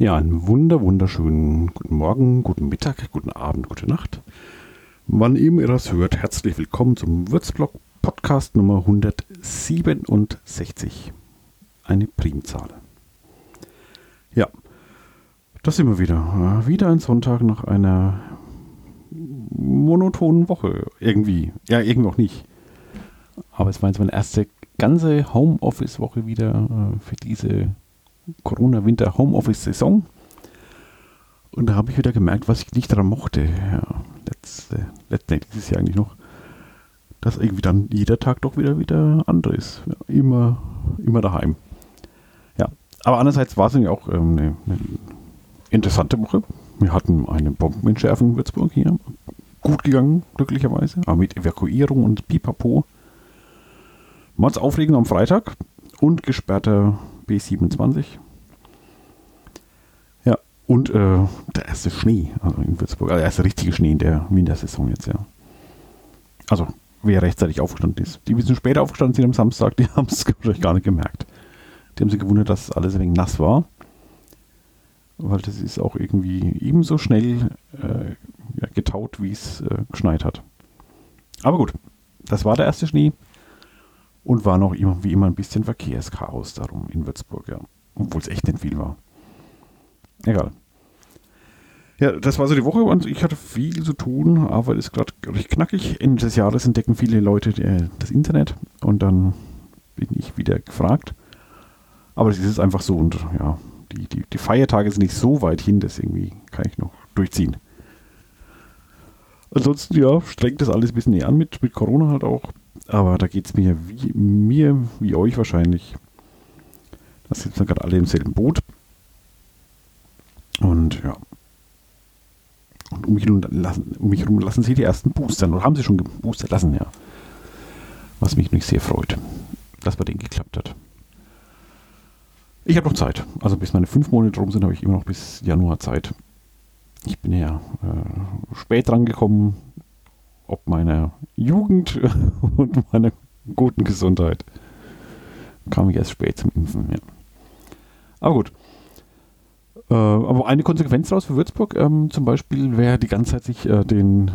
Ja, einen wunder, wunderschönen guten Morgen, guten Mittag, guten Abend, gute Nacht. Wann immer ihr das hört, herzlich willkommen zum Würzblog Podcast Nummer 167. Eine Primzahl. Ja, das sind wir wieder. Wieder ein Sonntag nach einer monotonen Woche. Irgendwie. Ja, irgendwie auch nicht. Aber es war jetzt meine erste ganze Homeoffice-Woche wieder äh, für diese Corona-Winter-Homeoffice-Saison. Und da habe ich wieder gemerkt, was ich nicht daran mochte. Ja, letzte, letzte dieses Jahr eigentlich noch. Dass irgendwie dann jeder Tag doch wieder wieder anders ist. Ja, immer, immer daheim. Ja, aber andererseits war es ja auch ähm, eine, eine interessante Woche. Wir hatten eine Bombenentschärfung in Würzburg hier. Gut gegangen, glücklicherweise. Aber mit Evakuierung und Pipapo. Mordsaufregung am Freitag und gesperrter B27. Und äh, der erste Schnee also in Würzburg. Also der erste richtige Schnee in der Wintersaison jetzt, ja. Also, wer rechtzeitig aufgestanden ist. Die, die bisschen später aufgestanden sind am Samstag, die haben es wahrscheinlich gar nicht gemerkt. Die haben sich gewundert, dass alles ein wenig nass war. Weil das ist auch irgendwie ebenso schnell äh, ja, getaut, wie es äh, geschneit hat. Aber gut, das war der erste Schnee und war noch immer, wie immer ein bisschen Verkehrschaos darum in Würzburg, ja. Obwohl es echt nicht viel war. Egal. Ja, das war so die Woche und ich hatte viel zu tun, aber es ist gerade recht knackig. Ende des Jahres entdecken viele Leute das Internet und dann bin ich wieder gefragt. Aber es ist einfach so und ja, die, die, die Feiertage sind nicht so weit hin, das irgendwie kann ich noch durchziehen. Ansonsten, ja, strengt das alles ein bisschen näher an mit, mit Corona halt auch. Aber da geht es mir wie mir, wie euch wahrscheinlich. Da sitzen wir gerade alle im selben Boot. Und ja. Und um mich, lassen, um mich herum lassen sie die ersten boostern. Oder haben sie schon geboostert lassen, ja. Was mich nicht sehr freut, dass bei denen geklappt hat. Ich habe noch Zeit. Also bis meine fünf Monate rum sind, habe ich immer noch bis Januar Zeit. Ich bin ja äh, spät dran gekommen, ob meiner Jugend und meiner guten Gesundheit. Kam ich erst spät zum Impfen, ja. Aber gut. Äh, aber eine Konsequenz daraus für Würzburg, ähm, zum Beispiel, wer die ganze Zeit sich äh, den,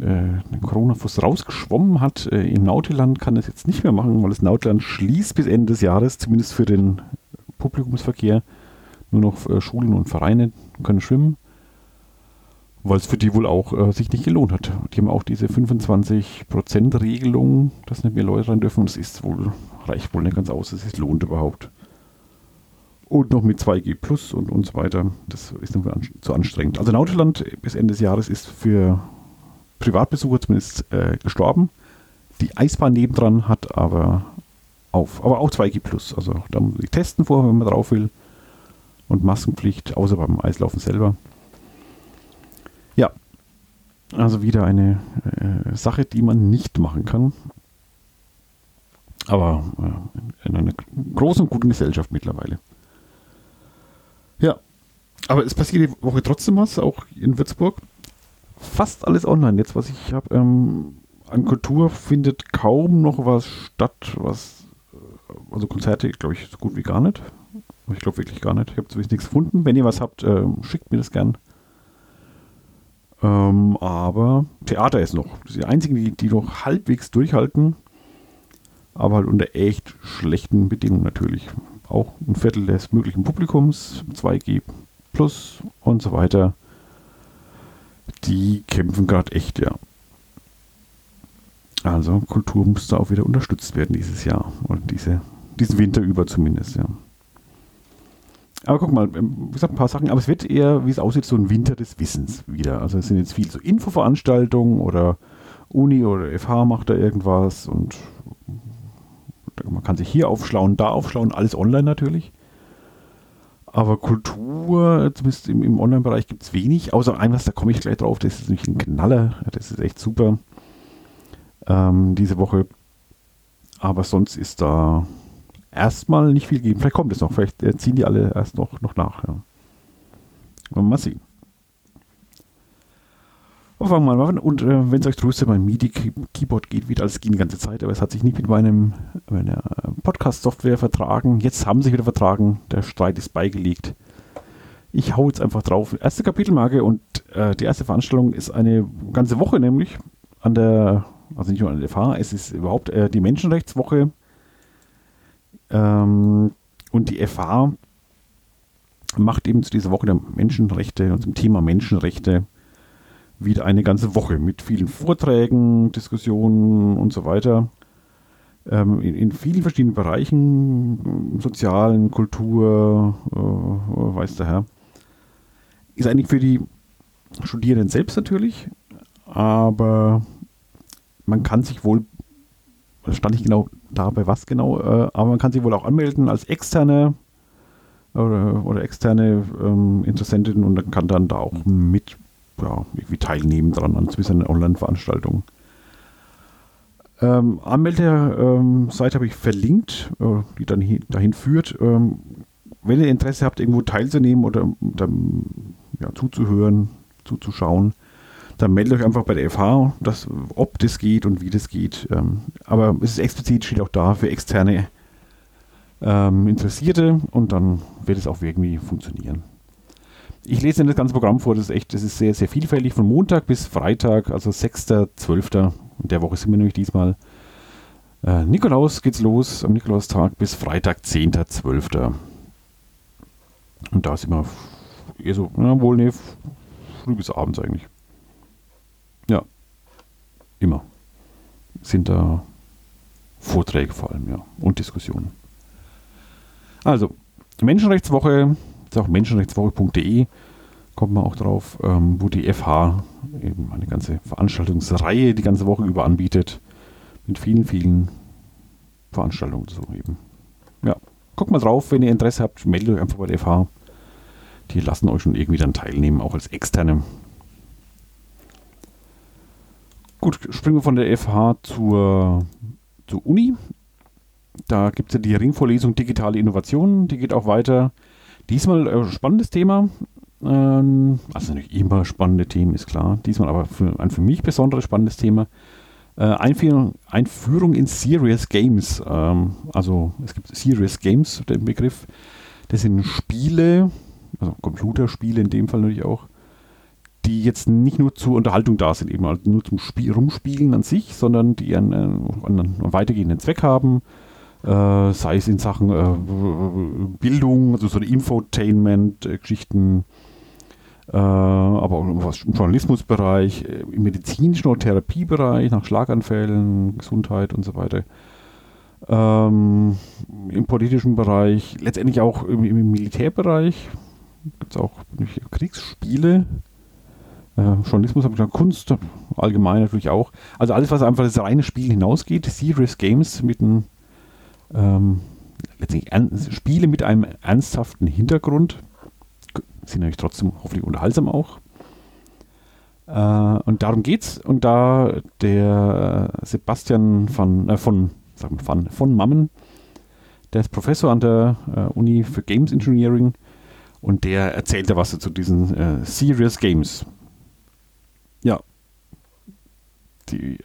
äh, den Corona-Fuß rausgeschwommen hat äh, im Nautiland, kann das jetzt nicht mehr machen, weil das Nautiland schließt bis Ende des Jahres, zumindest für den Publikumsverkehr. Nur noch äh, Schulen und Vereine können schwimmen weil es für die wohl auch sich nicht gelohnt hat. Die haben auch diese 25%-Regelung, dass nicht mehr Leute rein dürfen. Das ist wohl, reicht wohl nicht ganz aus, es lohnt überhaupt. Und noch mit 2G Plus und, und so weiter. Das ist dann an, zu anstrengend. Also Nautiland bis Ende des Jahres ist für Privatbesucher zumindest äh, gestorben. Die Eisbahn nebendran hat aber auf, aber auch 2G Plus. Also da muss man testen vorher, wenn man drauf will. Und Maskenpflicht, außer beim Eislaufen selber. Ja, also wieder eine äh, Sache, die man nicht machen kann. Aber äh, in einer großen guten Gesellschaft mittlerweile. Ja, aber es passiert die Woche trotzdem was, auch in Würzburg. Fast alles online. Jetzt, was ich habe, ähm, an Kultur findet kaum noch was statt, was, äh, also Konzerte, glaube ich, so gut wie gar nicht. Ich glaube wirklich gar nicht. Ich habe zumindest nichts gefunden. Wenn ihr was habt, äh, schickt mir das gern. Ähm, aber Theater ist noch. Das sind die einzigen, die, die noch halbwegs durchhalten. Aber halt unter echt schlechten Bedingungen natürlich. Auch ein Viertel des möglichen Publikums, 2G plus und so weiter. Die kämpfen gerade echt, ja. Also Kultur muss da auch wieder unterstützt werden dieses Jahr. Oder diese, diesen Winter über zumindest, ja. Aber guck mal, ähm, wie gesagt, ein paar Sachen, aber es wird eher, wie es aussieht, so ein Winter des Wissens wieder. Also es sind jetzt viel so Infoveranstaltungen oder Uni oder FH macht da irgendwas und man kann sich hier aufschlauen, da aufschlauen, alles online natürlich. Aber Kultur, zumindest im, im Online-Bereich, gibt es wenig, außer eines, da komme ich gleich drauf, das ist nämlich ein Knaller, das ist echt super ähm, diese Woche. Aber sonst ist da erstmal nicht viel geben. Vielleicht kommt es noch, vielleicht äh, ziehen die alle erst noch, noch nach. Ja. Mal sehen. Aber fangen wir mal an. Und äh, wenn es euch tröstet, mein MIDI-Keyboard geht wieder, alles ging die ganze Zeit, aber es hat sich nicht mit meinem meiner Podcast-Software vertragen. Jetzt haben sie sich wieder vertragen. Der Streit ist beigelegt. Ich hau jetzt einfach drauf. Erste Kapitelmarke und äh, die erste Veranstaltung ist eine ganze Woche, nämlich an der, also nicht nur an der FH, es ist überhaupt äh, die Menschenrechtswoche. Ähm, und die FH macht eben zu dieser Woche der Menschenrechte und zum Thema Menschenrechte wieder eine ganze Woche mit vielen Vorträgen, Diskussionen und so weiter. Ähm, in, in, vielen verschiedenen Bereichen, sozialen, Kultur, äh, weiß der Herr. Ist eigentlich für die Studierenden selbst natürlich, aber man kann sich wohl, das stand nicht genau da bei was genau, äh, aber man kann sich wohl auch anmelden als externe oder, oder externe ähm, Interessenten und kann dann da auch mit ja, irgendwie teilnehmen dran an gewissen Online-Veranstaltungen. Ähm, Anmeldeseite habe ich verlinkt, äh, die dann hi dahin führt. Ähm, wenn ihr Interesse habt, irgendwo teilzunehmen oder dann, ja, zuzuhören, zuzuschauen, dann meldet euch einfach bei der FH, dass, ob das geht und wie das geht. Ähm, aber es ist explizit, steht auch da für externe ähm, Interessierte und dann wird es auch irgendwie funktionieren. Ich lese Ihnen das ganze Programm vor, das ist echt, das ist sehr, sehr vielfältig, von Montag bis Freitag, also 6.12. In der Woche sind wir nämlich diesmal. Äh, Nikolaus geht's los, am Nikolaustag bis Freitag, 10.12. Und da sind wir eher so, na wohl, nee, früh bis abends eigentlich. Ja, immer. Sind da Vorträge vor allem, ja, und Diskussionen. Also, Menschenrechtswoche, auch menschenrechtswoche.de, kommt man auch drauf, ähm, wo die FH eben eine ganze Veranstaltungsreihe die ganze Woche über anbietet. Mit vielen, vielen Veranstaltungen so eben. Ja, guckt mal drauf, wenn ihr Interesse habt, meldet euch einfach bei der FH. Die lassen euch schon irgendwie dann teilnehmen, auch als Externe. Gut, springen wir von der FH zur, zur Uni. Da gibt es ja die Ringvorlesung Digitale Innovationen, die geht auch weiter. Diesmal äh, spannendes Thema. Ähm, also nicht immer spannende Themen, ist klar. Diesmal aber für, ein für mich besonderes spannendes Thema. Äh, Einführung, Einführung in Serious Games. Ähm, also es gibt Serious Games, der Begriff. Das sind Spiele, also Computerspiele in dem Fall natürlich auch, die jetzt nicht nur zur Unterhaltung da sind, eben also nur zum Spiel, Rumspielen an sich, sondern die einen, einen, einen weitergehenden Zweck haben äh, sei es in Sachen äh, Bildung, also so Infotainment-Geschichten, äh, aber auch im Journalismusbereich, äh, im medizinischen oder Therapiebereich, nach Schlaganfällen, Gesundheit und so weiter. Ähm, Im politischen Bereich, letztendlich auch im, im Militärbereich gibt es auch Kriegsspiele. Äh, Journalismus habe ich gesagt, Kunst allgemein natürlich auch. Also alles, was einfach das reine Spiel hinausgeht, Serious Games mit einem ähm, letztendlich Spiele mit einem ernsthaften Hintergrund sind natürlich trotzdem hoffentlich unterhaltsam auch. Äh, und darum geht's. Und da der Sebastian von, äh, von, sagen wir, von, von Mammen, der ist Professor an der äh, Uni für Games Engineering und der erzählt da was zu diesen äh, Serious Games. Ja. Die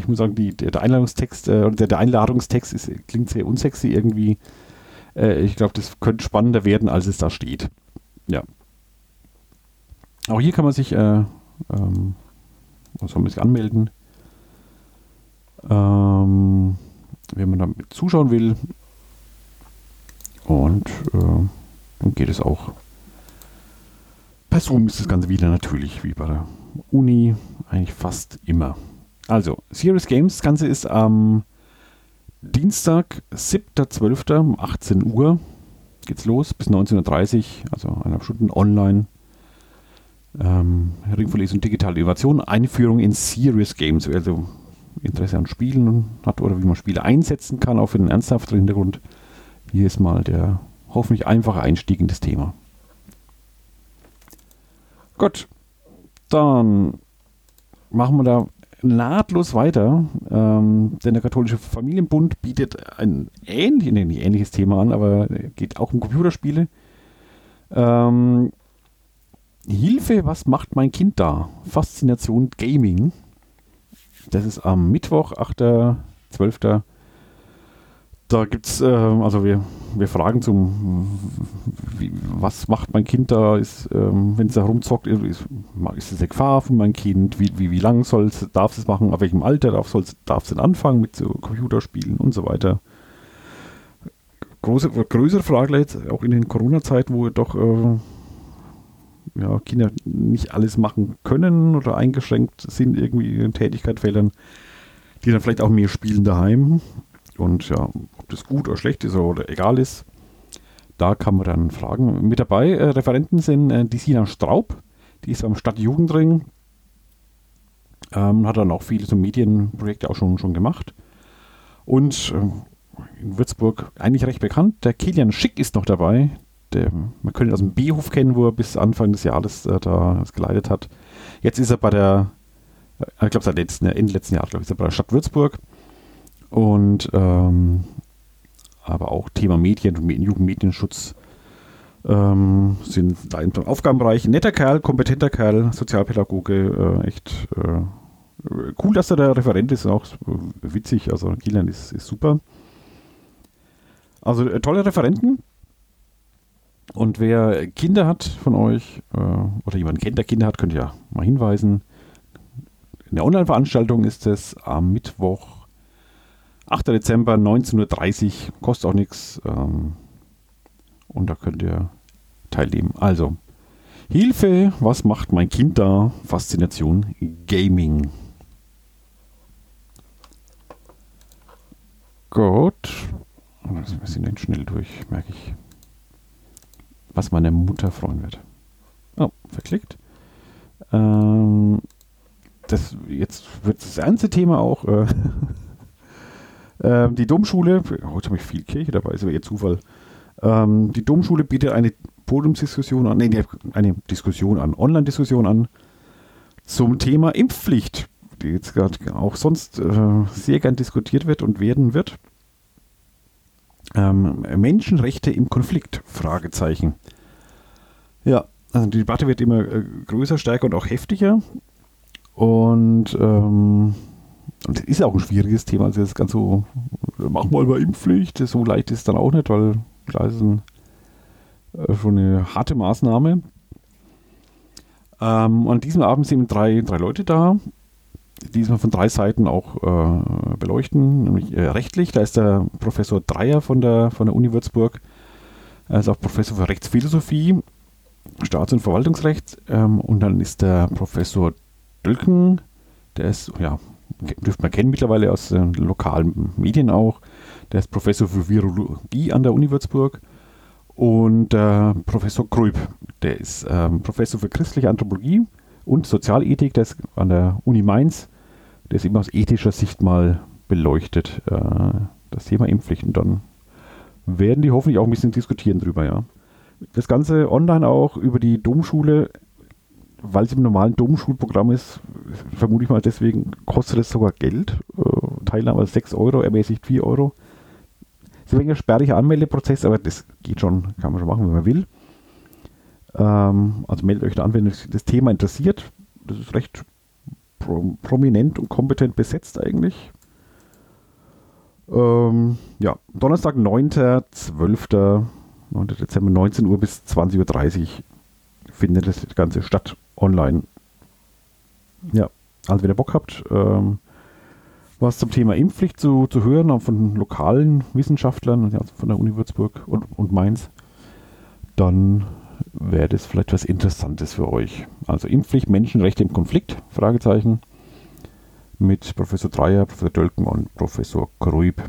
ich muss sagen, die, der, Einladungstext äh, der, der Einladungstext ist, klingt sehr unsexy irgendwie. Äh, ich glaube, das könnte spannender werden, als es da steht. Ja. Auch hier kann man sich, äh, ähm, soll man sich anmelden, ähm, wenn man da zuschauen will. Und äh, dann geht es auch. Bei Zoom ist das Ganze wieder natürlich, wie bei der Uni, eigentlich fast immer. Also, Serious Games, das Ganze ist am Dienstag, 7.12. um 18 Uhr geht's los, bis 19.30 Uhr, also eineinhalb Stunden online. Ähm, Ringverlesung digitale Innovation, Einführung in Serious Games, wer also Interesse an Spielen hat oder wie man Spiele einsetzen kann, auch für den ernsthafteren Hintergrund. Hier ist mal der hoffentlich einfache Einstieg in das Thema. Gut, dann machen wir da nahtlos weiter, ähm, denn der Katholische Familienbund bietet ein ähnlich, nee, nicht ähnliches Thema an, aber geht auch um Computerspiele. Ähm, Hilfe, was macht mein Kind da? Faszination Gaming. Das ist am Mittwoch, 8.12. Da gibt es, äh, also wir, wir fragen zum, wie, was macht mein Kind da, ist, ähm, wenn es da rumzockt, ist, ist es eine Gefahr für mein Kind, wie, wie, wie lang soll's, darf es machen, auf welchem Alter darf es denn anfangen mit so Computerspielen und so weiter. Große, größere Frage jetzt, auch in den Corona-Zeiten, wo doch äh, ja, Kinder nicht alles machen können oder eingeschränkt sind irgendwie in Tätigkeitsfeldern, die dann vielleicht auch mehr spielen daheim. Und ja, ob das gut oder schlecht ist oder egal ist, da kann man dann fragen. Mit dabei äh, Referenten sind äh, die Sina Straub, die ist beim Stadtjugendring, ähm, hat dann auch viele so Medienprojekte auch schon, schon gemacht. Und äh, in Würzburg eigentlich recht bekannt, der Kilian Schick ist noch dabei. Der, man könnte ihn aus dem B-Hof kennen, wo er bis Anfang des Jahres äh, da das geleitet hat. Jetzt ist er bei der, äh, ich glaube seit letzten, Ende letzten Jahres, glaube ich, ist er bei der Stadt Würzburg. Und ähm, aber auch Thema Medien und Jugendmedienschutz ähm, sind da im Aufgabenbereich. Netter Kerl, kompetenter Kerl, Sozialpädagoge, äh, echt äh, cool, dass er der Referent ist, auch witzig. Also Kilian ist, ist super. Also äh, tolle Referenten. Und wer Kinder hat von euch äh, oder jemand kennt, der Kinder hat, könnt ihr ja mal hinweisen. Eine Online-Veranstaltung ist es am Mittwoch 8. Dezember 19.30 Uhr, kostet auch nichts. Ähm, und da könnt ihr teilnehmen. Also, Hilfe, was macht mein Kind da? Faszination Gaming. Gut. Wir sind dann schnell durch, merke ich. Was meine Mutter freuen wird. Oh, verklickt. Ähm, das, jetzt wird das ernste Thema auch. Äh, Ähm, die Domschule, heute habe ich viel Kirche dabei, ist aber eher Zufall. Ähm, die Domschule bietet eine Podiumsdiskussion an, nee, eine Diskussion an, Online-Diskussion an zum Thema Impfpflicht, die jetzt gerade auch sonst äh, sehr gern diskutiert wird und werden wird. Ähm, Menschenrechte im Konflikt? Fragezeichen. Ja, also die Debatte wird immer äh, größer, stärker und auch heftiger. Und ähm, und das ist auch ein schwieriges Thema. Also das ganz so, mach mal mal Impfpflicht, so leicht ist es dann auch nicht, weil klar ist ein, äh, schon eine harte Maßnahme. Ähm, an diesem Abend sind drei, drei Leute da, die diesmal von drei Seiten auch äh, beleuchten, nämlich äh, rechtlich. Da ist der Professor Dreier von der, von der Uni Würzburg. Er ist auch Professor für Rechtsphilosophie, Staats- und Verwaltungsrecht. Ähm, und dann ist der Professor Dölken, der ist ja dürfte man kennen mittlerweile aus den lokalen Medien auch. Der ist Professor für Virologie an der Uni Würzburg. Und äh, Professor Grüb, der ist ähm, Professor für christliche Anthropologie und Sozialethik, der ist an der Uni Mainz. Der ist immer aus ethischer Sicht mal beleuchtet, äh, das Thema Impfpflichten. Dann werden die hoffentlich auch ein bisschen diskutieren drüber, ja. Das Ganze online auch über die Domschule weil es im normalen Domschulprogramm ist, vermute ich mal deswegen, kostet es sogar Geld. Äh, Teilnahme 6 Euro, ermäßigt 4 Euro. Ist ein wenig ein sperriger Anmeldeprozess, aber das geht schon, kann man schon machen, wenn man will. Ähm, also meldet euch da an, wenn euch das Thema interessiert. Das ist recht pro prominent und kompetent besetzt eigentlich. Ähm, ja, Donnerstag, 9.12. 9. Dezember, 19 Uhr bis 20.30 Uhr findet das Ganze statt online. Ja, also wenn ihr Bock habt, ähm, was zum Thema Impfpflicht zu, zu hören, auch von lokalen Wissenschaftlern, also von der Uni Würzburg und, und Mainz, dann wäre das vielleicht was Interessantes für euch. Also Impfpflicht, Menschenrechte im Konflikt, Fragezeichen, mit Professor Dreier, Professor Dölken und Professor Kruib.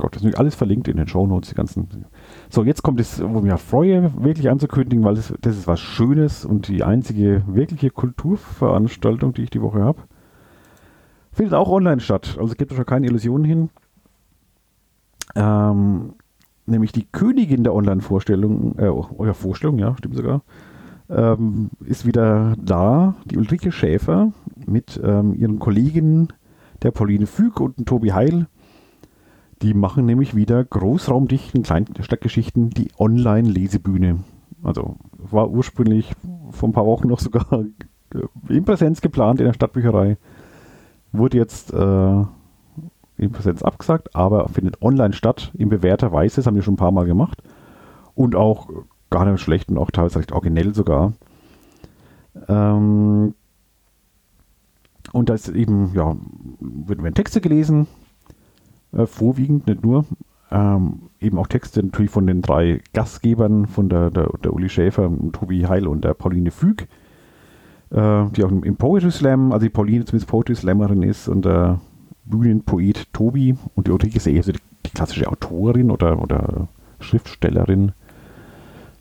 Gott, das ist alles verlinkt in den Shownotes, die ganzen. So, jetzt kommt es, wo ich mich freue, wirklich anzukündigen, weil das, das ist was Schönes und die einzige wirkliche Kulturveranstaltung, die ich die Woche habe. Findet auch online statt. Also gibt es schon keine Illusionen hin. Ähm, nämlich die Königin der Online-Vorstellung, äh, eurer Vorstellung, ja, stimmt sogar, ähm, ist wieder da, die Ulrike Schäfer mit ähm, ihren Kollegen der Pauline Füg und Tobi Heil die machen nämlich wieder großraumdichten Kleinstadtgeschichten, die Online-Lesebühne. Also war ursprünglich vor ein paar Wochen noch sogar in Präsenz geplant in der Stadtbücherei. Wurde jetzt äh, in Präsenz abgesagt, aber findet online statt, in bewährter Weise, das haben wir schon ein paar Mal gemacht. Und auch gar nicht schlecht und auch teilweise recht originell sogar. Ähm, und da ist eben, ja, werden Texte gelesen, äh, vorwiegend, nicht nur. Ähm, eben auch Texte natürlich von den drei Gastgebern, von der, der, der Uli Schäfer, Tobi Heil und der Pauline Füg, äh, die auch im Poetry Slam, also die Pauline zumindest Poetry Slammerin ist und der Bühnenpoet Tobi und die Ulrike ist eher so die, die, klassische Autorin oder, oder Schriftstellerin.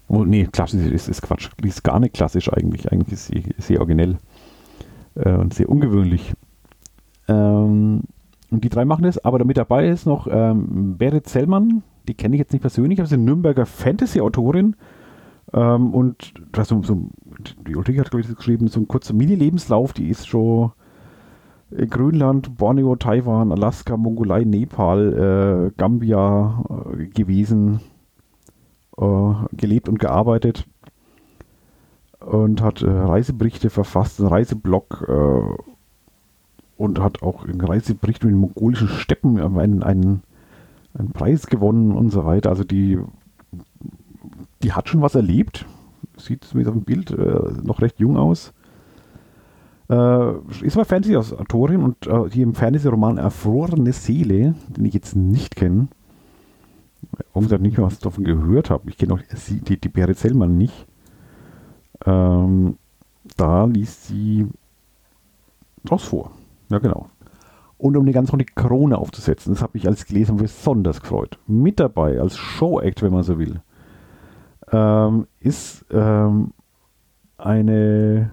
Oh, nee, klassisch ist, ist Quatsch. Die ist gar nicht klassisch eigentlich. Eigentlich ist sie sehr originell äh, und sehr ungewöhnlich. Ähm, und die drei machen das, aber damit dabei ist noch ähm, Berit Zellmann, die kenne ich jetzt nicht persönlich, aber sie ist eine Nürnberger Fantasy-Autorin. Ähm, und das so, so, die Ulrike hat, glaube ich, geschrieben, so ein kurzer Mini-Lebenslauf, die ist schon in Grönland, Borneo, Taiwan, Alaska, Mongolei, Nepal, äh, Gambia äh, gewesen, äh, gelebt und gearbeitet. Und hat äh, Reiseberichte verfasst, einen Reiseblog äh, und hat auch einen Reisebericht mit den mongolischen Steppen einen, einen, einen Preis gewonnen und so weiter. Also die, die hat schon was erlebt. Sieht zumindest auf dem Bild äh, noch recht jung aus. Äh, ist aber Fantasy-Autorin und äh, die im Fantasy-Roman Erfrorene Seele, den ich jetzt nicht kenne, warum gesagt nicht mehr was davon gehört habe. Ich kenne auch die, die Berit Zellmann nicht. Ähm, da liest sie draus vor. Ja, genau. Und um die ganze die Krone aufzusetzen, das habe ich als gelesen besonders gefreut. Mit dabei, als Show-Act, wenn man so will, ähm, ist ähm, eine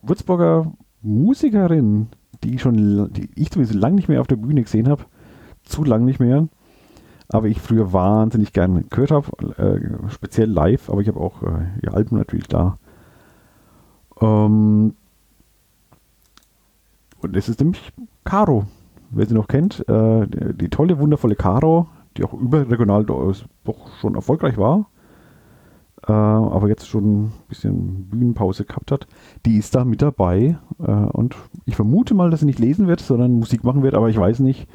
Würzburger Musikerin, die ich schon, die ich zumindest lange nicht mehr auf der Bühne gesehen habe, zu lang nicht mehr, aber ich früher wahnsinnig gerne gehört habe, äh, speziell live, aber ich habe auch äh, ihr Album natürlich da. Ähm, und es ist nämlich Caro, wer sie noch kennt, äh, die, die, tolle, wundervolle Caro, die auch überregional doch schon erfolgreich war, äh, aber jetzt schon ein bisschen Bühnenpause gehabt hat, die ist da mit dabei äh, und ich vermute mal, dass sie nicht lesen wird, sondern Musik machen wird, aber ich weiß nicht,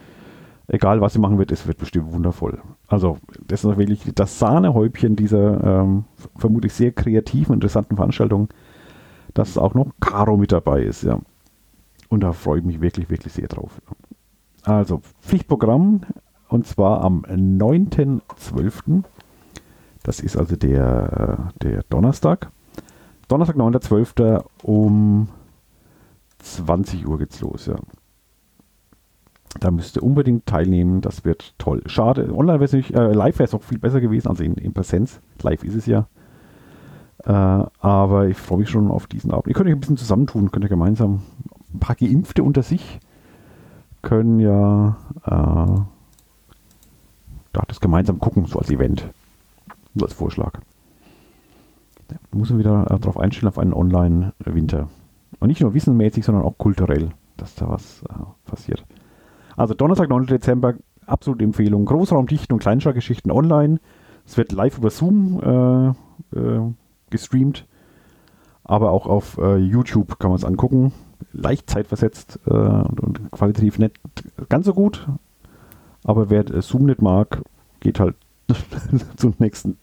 egal was sie machen wird, es wird bestimmt wundervoll. Also das ist wirklich das Sahnehäubchen dieser ähm, vermutlich sehr kreativen, interessanten Veranstaltung, dass auch noch Caro mit dabei ist, ja. Und da freue ich mich wirklich, wirklich sehr drauf. Also Pflichtprogramm und zwar am 9.12. Das ist also der, der Donnerstag. Donnerstag, 9.12. um 20 Uhr geht's los, ja. Da müsst ihr unbedingt teilnehmen, das wird toll. Schade, online wäre äh, live wäre es auch viel besser gewesen, also in, in Präsenz. Live ist es ja. Äh, aber ich freue mich schon auf diesen Abend. Ihr könnt euch ein bisschen zusammentun, könnt ihr gemeinsam, ein paar Geimpfte unter sich können ja äh, das gemeinsam gucken, so als Event. Nur als Vorschlag. Da muss man wieder äh, darauf einstellen, auf einen Online-Winter. Und nicht nur wissenmäßig, sondern auch kulturell, dass da was äh, passiert. Also Donnerstag, 9. Dezember, absolute Empfehlung. Großraumdichten und Kleinschlaggeschichten online. Es wird live über Zoom äh, äh, gestreamt, aber auch auf äh, YouTube kann man es angucken. Leicht zeitversetzt äh, und, und, qualitativ nicht ganz so gut. Aber wer äh, Zoom nicht mag, geht halt zum nächsten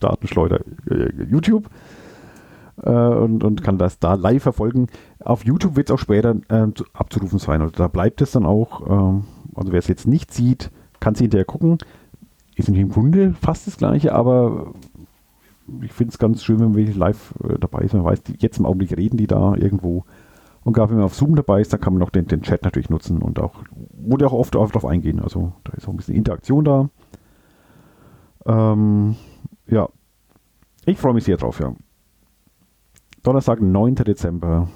Datenschleuder äh, YouTube äh, und, und kann das da live verfolgen. Auf YouTube wird es auch später äh, abzurufen sein. Also da bleibt es dann auch. Ähm, also wer es jetzt nicht sieht, kann es hinterher gucken. Ist im Grunde fast das gleiche, aber ich finde es ganz schön, wenn man live äh, dabei ist. Man weiß, die, jetzt im Augenblick reden die da irgendwo. Und gerade wenn man auf Zoom dabei ist, dann kann man auch den, den Chat natürlich nutzen und auch, wurde auch oft, darauf eingehen. Also da ist auch ein bisschen Interaktion da. Ähm, ja, ich freue mich sehr drauf, ja. Donnerstag, 9. Dezember,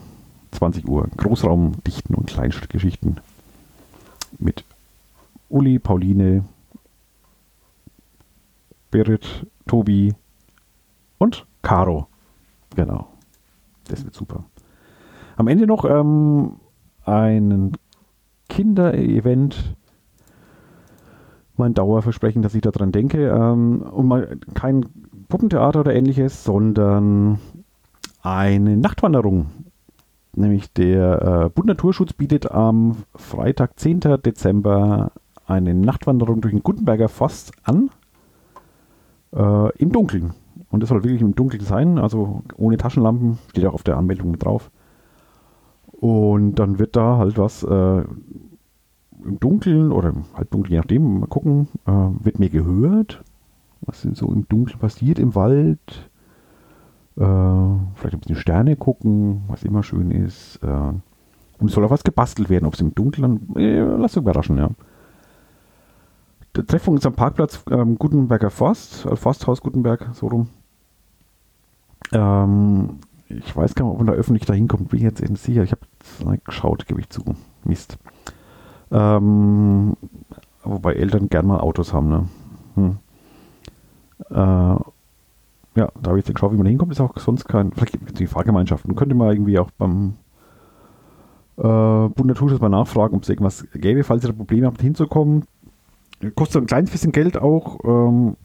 20 Uhr. Großraum Dichten und Kleinstgeschichten mit Uli, Pauline, Berit, Tobi und Caro. Genau. Das wird super. Am Ende noch ähm, ein Kinderevent. Mein Dauerversprechen, dass ich daran denke. Ähm, und mal kein Puppentheater oder ähnliches, sondern eine Nachtwanderung nämlich der äh, Bund Naturschutz bietet am Freitag, 10. Dezember eine Nachtwanderung durch den Gutenberger Forst an. Äh, Im Dunkeln. Und das soll wirklich im Dunkeln sein, also ohne Taschenlampen, steht auch auf der Anmeldung drauf. Und dann wird da halt was äh, im Dunkeln oder im Halbdunkeln, je nachdem, mal gucken, äh, wird mir gehört, was so im Dunkeln passiert im Wald. Äh, vielleicht ein bisschen Sterne gucken, was immer schön ist. Äh, und es soll auch was gebastelt werden, ob es im Dunkeln, äh, lass dich überraschen, ja. Der Treffpunkt ist am Parkplatz ähm, Gutenberger Forst, äh, Forsthaus Gutenberg, so rum. Ähm, ich weiß gar nicht, ob man da öffentlich da hinkommt, bin ich jetzt nicht sicher. Ich habe geschaut, gebe ich zu. Mist. Ähm, wobei Eltern gern mal Autos haben, ne? Hm. Äh, ja, da habe ich jetzt geschaut, wie man da hinkommt. Ist auch sonst kein. Vielleicht gibt es die Fahrgemeinschaften. Könnte man irgendwie auch beim äh, Bund Naturschutz mal nachfragen, ob es irgendwas gäbe, falls ihr da Probleme habt, hinzukommen. Kostet ein kleines bisschen Geld auch. Ähm,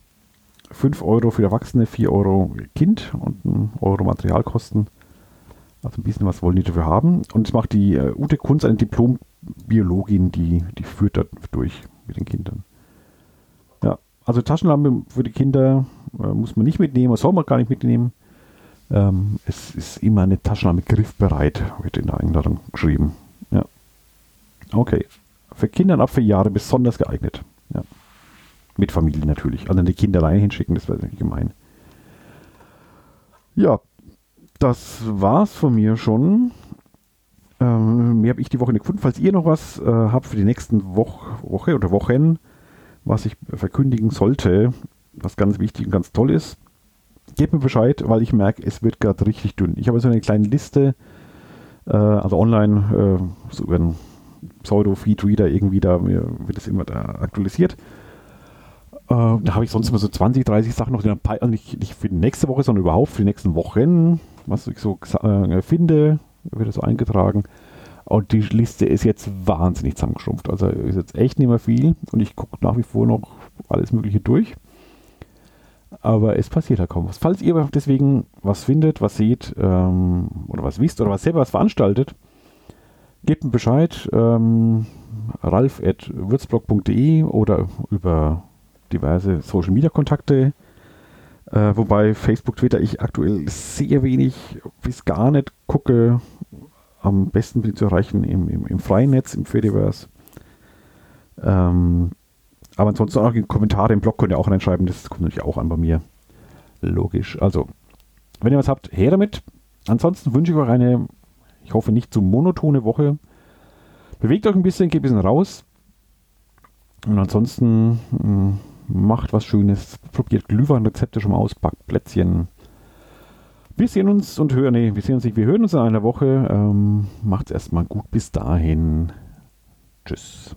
5 Euro für Erwachsene, 4 Euro Kind und 1 Euro Materialkosten. Also ein bisschen was wollen die dafür haben. Und es macht die äh, Ute Kunz, eine Diplom-Biologin, die, die führt da durch mit den Kindern. Ja, also Taschenlampe für die Kinder äh, muss man nicht mitnehmen, soll man gar nicht mitnehmen. Ähm, es ist immer eine Taschenlampe griffbereit, wird in der Einladung geschrieben. Ja. Okay. Für Kinder ab vier Jahre besonders geeignet. Ja. Mit Familie natürlich. Also die Kinder alleine hinschicken, das wäre gemein. Ja, das war's von mir schon. Ähm, mehr habe ich die Woche nicht gefunden. Falls ihr noch was äh, habt für die nächsten Woch Woche oder Wochen, was ich verkündigen sollte, was ganz wichtig und ganz toll ist, gebt mir Bescheid, weil ich merke, es wird gerade richtig dünn. Ich habe so eine kleine Liste, äh, also online, äh, so über einen Pseudo-Feed-Reader irgendwie, da wird es immer da aktualisiert. Äh, da habe ich sonst immer so 20, 30 Sachen noch, also nicht, nicht für die nächste Woche, sondern überhaupt für die nächsten Wochen, was ich so äh, finde, wird so eingetragen. Und die Liste ist jetzt wahnsinnig zusammengeschrumpft. Also ist jetzt echt nicht mehr viel und ich gucke nach wie vor noch alles Mögliche durch. Aber es passiert ja kaum was. Falls ihr deswegen was findet, was seht ähm, oder was wisst oder was selber was veranstaltet, gebt mir Bescheid. Ähm, ralf.würzblog.de oder über diverse Social Media Kontakte. Äh, wobei Facebook, Twitter ich aktuell sehr wenig bis gar nicht gucke. Am besten bin ich zu erreichen im, im, im freien Netz, im Fediverse. Ähm, aber ansonsten auch Kommentare im Blog könnt ihr auch reinschreiben. Das kommt natürlich auch an bei mir. Logisch. Also, wenn ihr was habt, her damit. Ansonsten wünsche ich euch eine, ich hoffe nicht zu monotone Woche. Bewegt euch ein bisschen, geht ein bisschen raus. Und ansonsten hm, macht was Schönes, probiert Glühweinrezepte schon mal aus, backt Plätzchen. Wir sehen uns und hören, nee, wir sehen uns nicht, wir hören uns in einer Woche. Ähm, macht's erstmal gut bis dahin. Tschüss.